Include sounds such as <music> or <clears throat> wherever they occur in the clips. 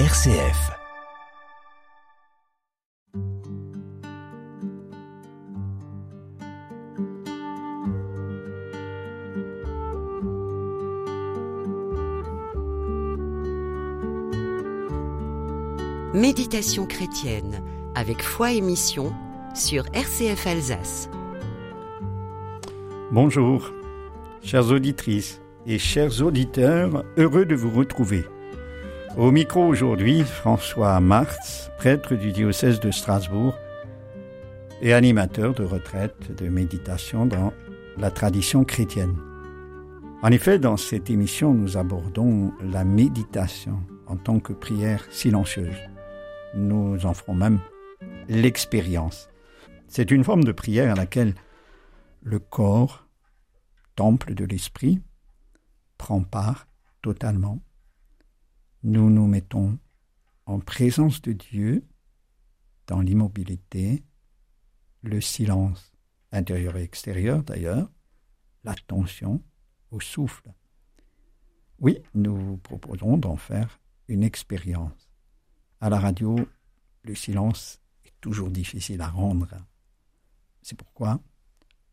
RCF. Méditation chrétienne avec foi et mission sur RCF Alsace. Bonjour, chères auditrices et chers auditeurs, heureux de vous retrouver. Au micro aujourd'hui, François Martz, prêtre du diocèse de Strasbourg et animateur de retraite de méditation dans la tradition chrétienne. En effet, dans cette émission, nous abordons la méditation en tant que prière silencieuse nous en ferons même l'expérience. C'est une forme de prière à laquelle le corps, temple de l'esprit, prend part totalement. Nous nous mettons en présence de Dieu dans l'immobilité, le silence intérieur et extérieur d'ailleurs, l'attention au souffle. Oui, nous vous proposons d'en faire une expérience. À la radio, le silence est toujours difficile à rendre. C'est pourquoi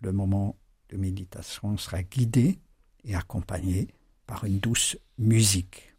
le moment de méditation sera guidé et accompagné par une douce musique.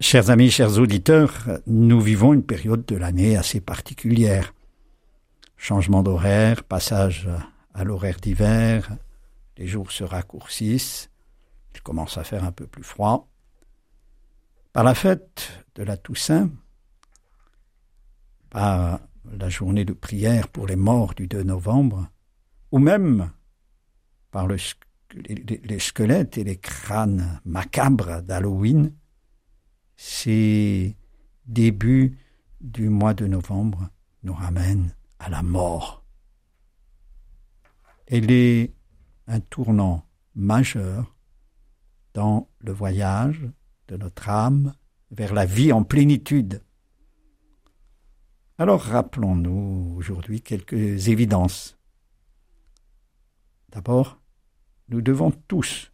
Chers amis, chers auditeurs, nous vivons une période de l'année assez particulière. Changement d'horaire, passage à l'horaire d'hiver, les jours se raccourcissent, il commence à faire un peu plus froid. Par la fête de la Toussaint, par la journée de prière pour les morts du 2 novembre, ou même par le, les squelettes et les crânes macabres d'Halloween, ces débuts du mois de novembre nous ramènent à la mort. Elle est un tournant majeur dans le voyage de notre âme vers la vie en plénitude. Alors rappelons-nous aujourd'hui quelques évidences. D'abord, nous devons tous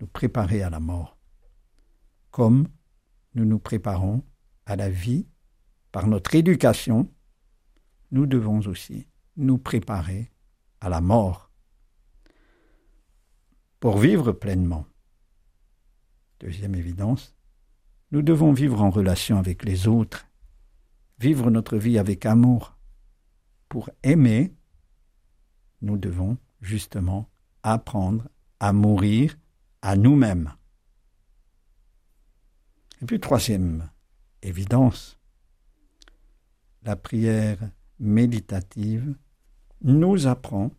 nous préparer à la mort, comme nous nous préparons à la vie par notre éducation, nous devons aussi nous préparer à la mort pour vivre pleinement. Deuxième évidence, nous devons vivre en relation avec les autres, vivre notre vie avec amour. Pour aimer, nous devons justement apprendre à mourir à nous-mêmes. Et puis troisième évidence, la prière méditative nous apprend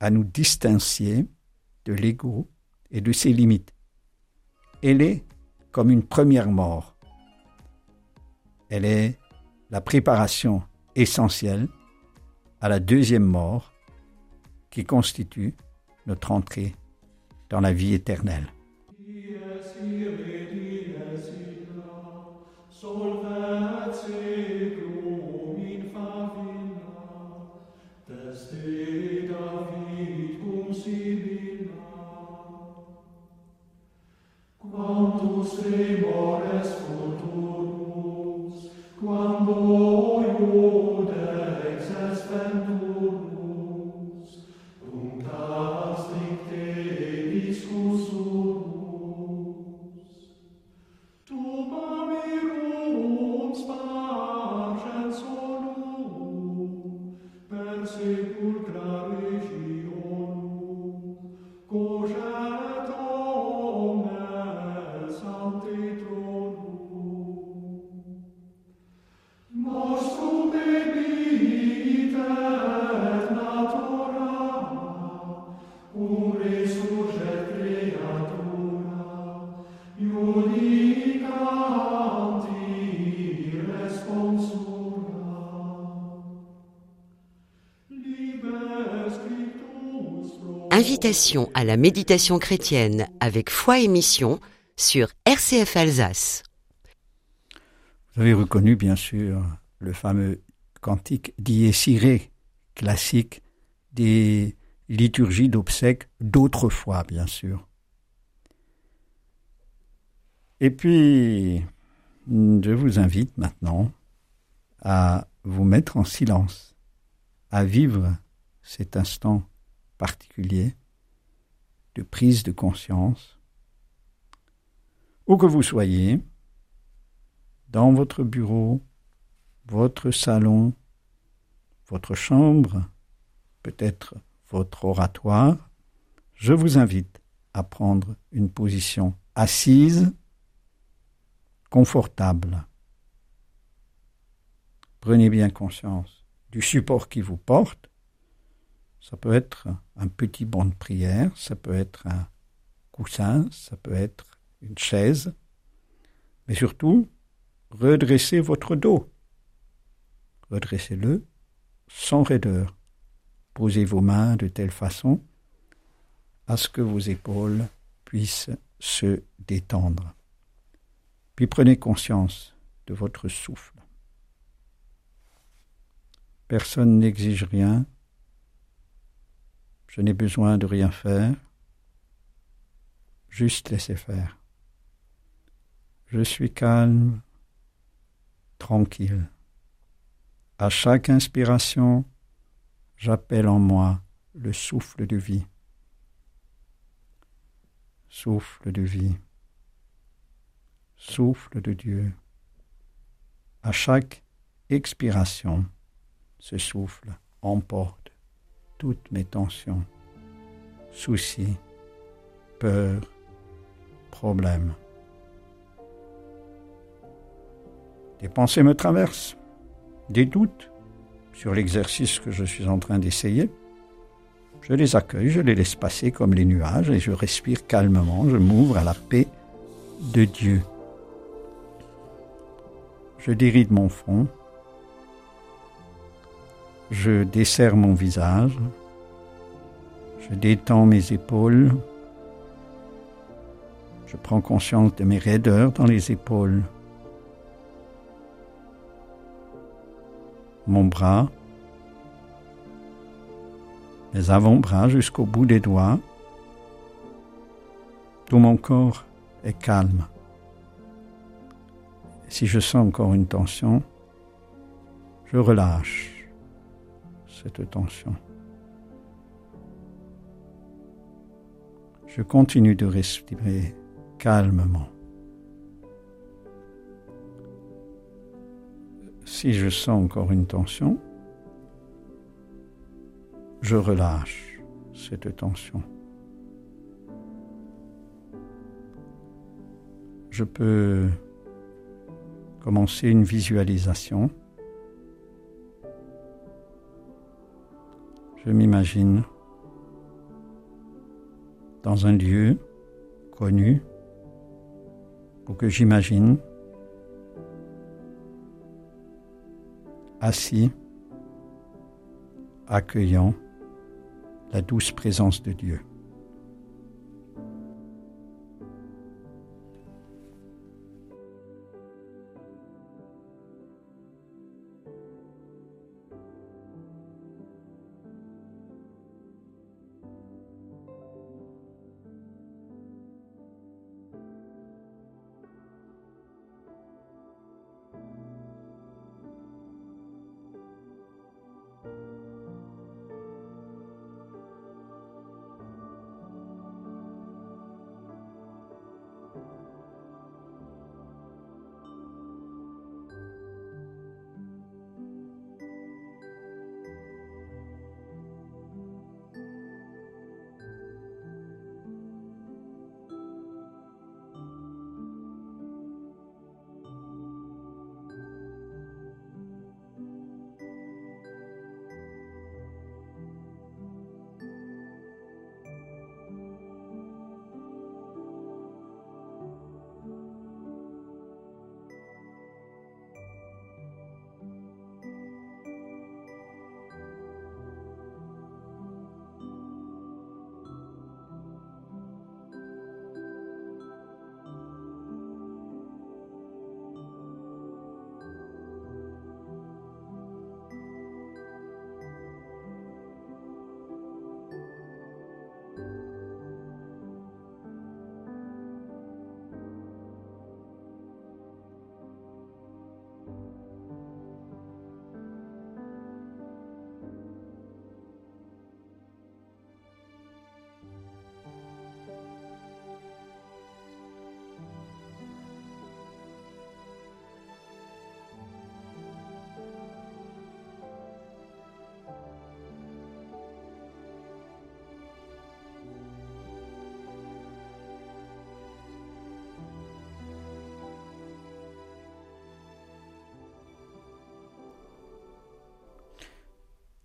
à nous distancier de l'ego et de ses limites. Elle est comme une première mort. Elle est la préparation essentielle à la deuxième mort qui constitue notre entrée dans la vie éternelle. solvece glum in favilla, teste David cum sibilla. Quantus remores futurum, quam Invitation à la méditation chrétienne avec foi et mission sur RCF Alsace. Vous avez reconnu bien sûr le fameux cantique d'Iesiré, classique des liturgies d'obsèques d'autrefois bien sûr. Et puis, je vous invite maintenant à vous mettre en silence, à vivre cet instant particulier de prise de conscience, où que vous soyez, dans votre bureau, votre salon, votre chambre, peut-être votre oratoire, je vous invite à prendre une position assise, confortable. Prenez bien conscience du support qui vous porte ça peut être un petit banc de prière, ça peut être un coussin, ça peut être une chaise, mais surtout, redressez votre dos. Redressez-le sans raideur. Posez vos mains de telle façon à ce que vos épaules puissent se détendre. Puis prenez conscience de votre souffle. Personne n'exige rien, je n'ai besoin de rien faire, juste laisser faire. Je suis calme, tranquille. À chaque inspiration, j'appelle en moi le souffle de vie. Souffle de vie. Souffle de Dieu. À chaque expiration, ce souffle emporte toutes mes tensions, soucis, peurs, problèmes. Des pensées me traversent, des doutes sur l'exercice que je suis en train d'essayer. Je les accueille, je les laisse passer comme les nuages et je respire calmement, je m'ouvre à la paix de Dieu. Je déride mon front, je desserre mon visage, je détends mes épaules, je prends conscience de mes raideurs dans les épaules. Mon bras, mes avant-bras jusqu'au bout des doigts, tout mon corps est calme. Si je sens encore une tension, je relâche cette tension. Je continue de respirer calmement. Si je sens encore une tension, je relâche cette tension. Je peux commencer une visualisation Je m'imagine dans un lieu connu ou que j'imagine assis, accueillant la douce présence de Dieu.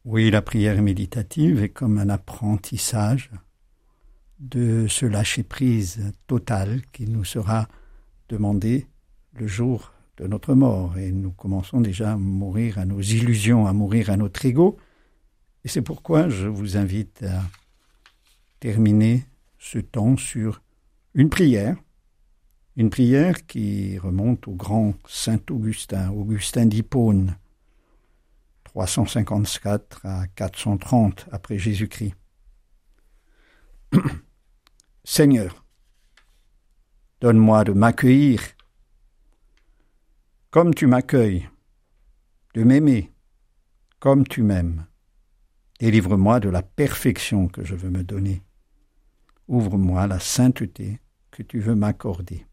Oui, la prière méditative est comme un apprentissage de ce lâcher-prise total qui nous sera demandé le jour de notre mort. Et nous commençons déjà à mourir à nos illusions, à mourir à notre ego. Et c'est pourquoi je vous invite à terminer ce temps sur une prière, une prière qui remonte au grand Saint Augustin, Augustin d'Hippone, 354 à 430 après Jésus-Christ. <clears throat> Seigneur, donne-moi de m'accueillir comme tu m'accueilles, de m'aimer comme tu m'aimes. Délivre-moi de la perfection que je veux me donner. Ouvre-moi la sainteté que tu veux m'accorder.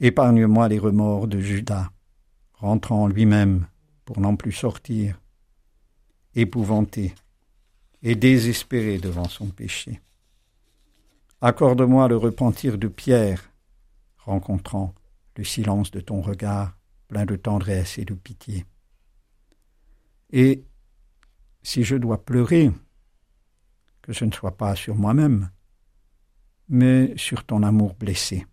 Épargne-moi les remords de Judas, rentrant en lui-même pour n'en plus sortir, épouvanté et désespéré devant son péché. Accorde-moi le repentir de Pierre, rencontrant le silence de ton regard plein de tendresse et de pitié. Et si je dois pleurer, que ce ne soit pas sur moi-même, mais sur ton amour blessé.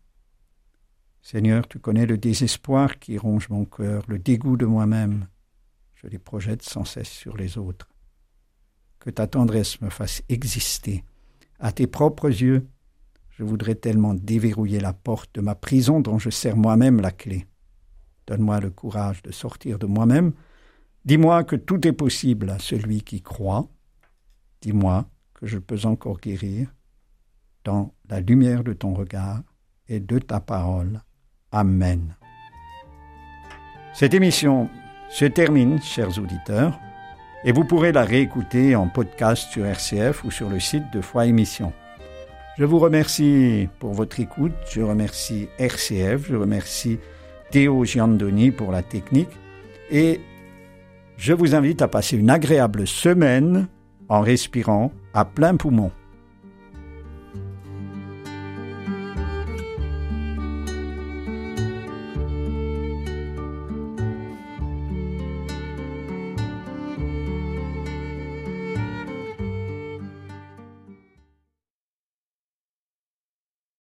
Seigneur, tu connais le désespoir qui ronge mon cœur, le dégoût de moi-même, je les projette sans cesse sur les autres. Que ta tendresse me fasse exister. À tes propres yeux, je voudrais tellement déverrouiller la porte de ma prison dont je sers moi-même la clé. Donne-moi le courage de sortir de moi-même. Dis-moi que tout est possible à celui qui croit. Dis-moi que je peux encore guérir dans la lumière de ton regard et de ta parole. Amen. Cette émission se termine, chers auditeurs, et vous pourrez la réécouter en podcast sur RCF ou sur le site de Foi Émission. Je vous remercie pour votre écoute, je remercie RCF, je remercie Théo Giandoni pour la technique, et je vous invite à passer une agréable semaine en respirant à plein poumon.